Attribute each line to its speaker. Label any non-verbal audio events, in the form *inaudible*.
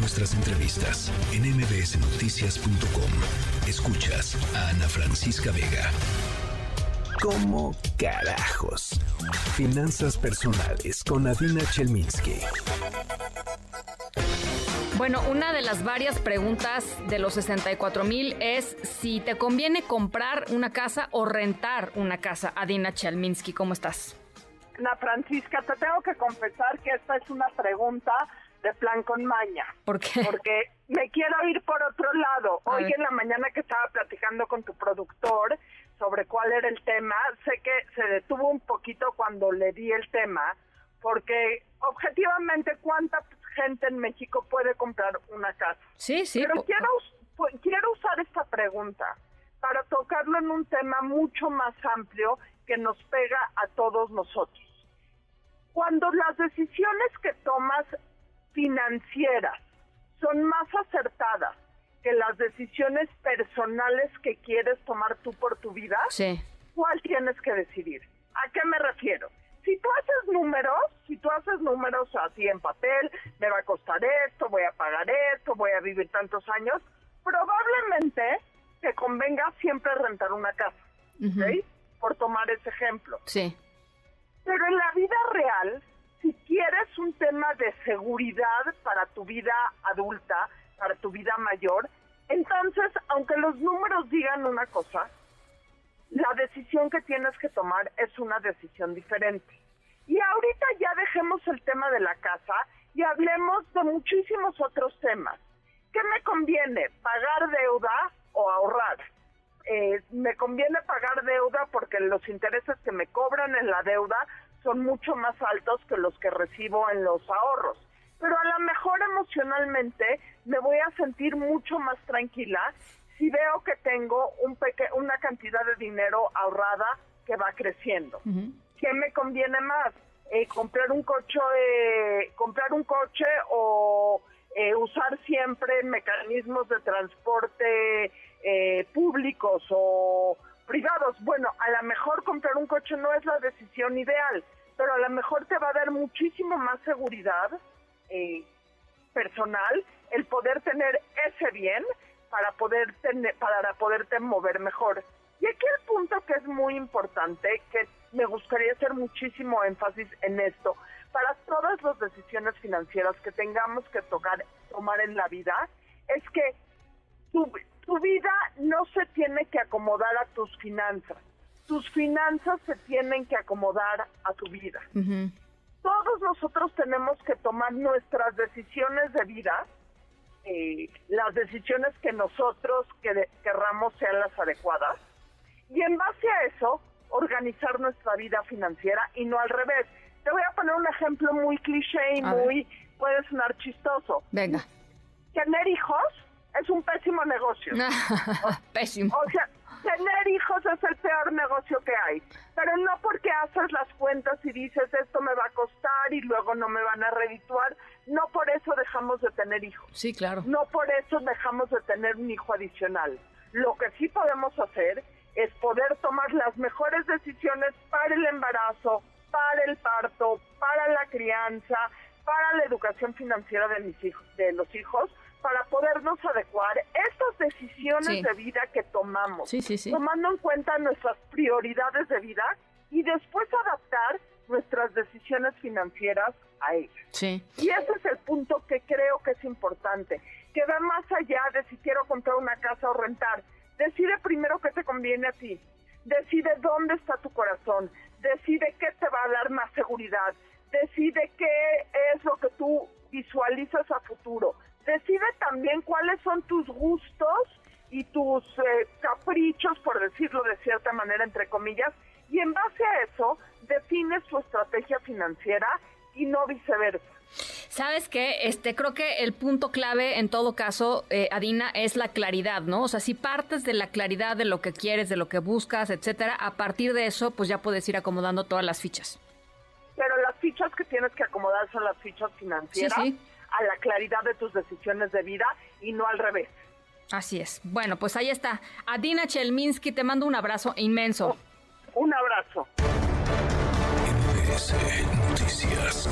Speaker 1: nuestras entrevistas en mbsnoticias.com. Escuchas a Ana Francisca Vega. ¿Cómo carajos? Finanzas personales con Adina Chelminsky.
Speaker 2: Bueno, una de las varias preguntas de los 64 mil es si te conviene comprar una casa o rentar una casa. Adina Chelminsky, ¿cómo estás?
Speaker 3: Ana Francisca, te tengo que confesar que esta es una pregunta de plan con maña.
Speaker 2: ¿Por qué?
Speaker 3: Porque me quiero ir por otro lado. Hoy en la mañana que estaba platicando con tu productor sobre cuál era el tema, sé que se detuvo un poquito cuando le di el tema, porque objetivamente cuánta gente en México puede comprar una casa.
Speaker 2: Sí, sí.
Speaker 3: Pero quiero, quiero usar esta pregunta para tocarlo en un tema mucho más amplio que nos pega a todos nosotros. Cuando las decisiones que tomas financieras son más acertadas que las decisiones personales que quieres tomar tú por tu vida,
Speaker 2: sí.
Speaker 3: ¿cuál tienes que decidir? ¿A qué me refiero? Si tú haces números, si tú haces números así en papel, me va a costar esto, voy a pagar esto, voy a vivir tantos años, probablemente te convenga siempre rentar una casa, ¿sí? Por tomar ese ejemplo.
Speaker 2: Sí.
Speaker 3: Pero en la vida real, un tema de seguridad para tu vida adulta, para tu vida mayor, entonces, aunque los números digan una cosa, la decisión que tienes que tomar es una decisión diferente. Y ahorita ya dejemos el tema de la casa y hablemos de muchísimos otros temas. ¿Qué me conviene? ¿Pagar deuda o ahorrar? Eh, me conviene pagar deuda porque los intereses que me cobran en la deuda son mucho más altos que los que recibo en los ahorros. Pero a lo mejor emocionalmente me voy a sentir mucho más tranquila si veo que tengo un una cantidad de dinero ahorrada que va creciendo. ¿Qué me conviene más? Eh, comprar un coche, eh, comprar un coche o eh, usar siempre mecanismos de transporte públicos o privados. Bueno, a lo mejor comprar un coche no es la decisión ideal, pero a lo mejor te va a dar muchísimo más seguridad personal el poder tener ese bien para poder tener, para poderte mover mejor. Y aquí el punto que es muy importante, que me gustaría hacer muchísimo énfasis en esto, para todas las decisiones financieras que tengamos que tocar, tomar en la vida, es que tu, tu vida no se tiene que acomodar a tus finanzas, tus finanzas se tienen que acomodar a tu vida. Todos nosotros tenemos que tomar nuestras decisiones de vida eh, las decisiones que nosotros querramos sean las adecuadas y en base a eso organizar nuestra vida financiera y no al revés. Te voy a poner un ejemplo muy cliché y muy puede sonar chistoso.
Speaker 2: Venga.
Speaker 3: Tener hijos es un pésimo negocio. *laughs*
Speaker 2: pésimo.
Speaker 3: O sea, tener hijos es el peor negocio que hay. Pero no porque haces las cuentas y dices esto me va a costar y luego no me van a redituar, no por eso dejamos de tener hijos.
Speaker 2: Sí, claro.
Speaker 3: No por eso dejamos de tener un hijo adicional. Lo que sí podemos hacer es poder tomar las mejores decisiones para el embarazo, para el parto, para la crianza, para la educación financiera de mis hijos, de los hijos, para podernos adecuar estas decisiones de vida que tomamos, tomando en cuenta nuestras prioridades de vida y después adaptar nuestras decisiones financieras a ellas. Y ese es el punto que creo que es importante, que va más allá de si quiero comprar una casa o rentar. Decide primero qué te conviene a ti, decide dónde está tu corazón, decide qué te va a dar más seguridad, decide qué es lo que tú visualizas a futuro, decide también cuáles son tus gustos y tus eh, caprichos, por decirlo de cierta manera, entre comillas, y en base a eso defines tu estrategia financiera y no viceversa.
Speaker 2: Sabes que este creo que el punto clave en todo caso, eh, Adina, es la claridad, ¿no? O sea, si partes de la claridad de lo que quieres, de lo que buscas, etcétera, a partir de eso, pues ya puedes ir acomodando todas las fichas.
Speaker 3: Pero las fichas que tienes que acomodar son las fichas financieras.
Speaker 2: Sí, sí
Speaker 3: a la claridad de tus decisiones de vida y no al revés.
Speaker 2: Así es. Bueno, pues ahí está. Adina Chelminsky, te mando un abrazo inmenso.
Speaker 3: un abrazo.
Speaker 1: Noticias.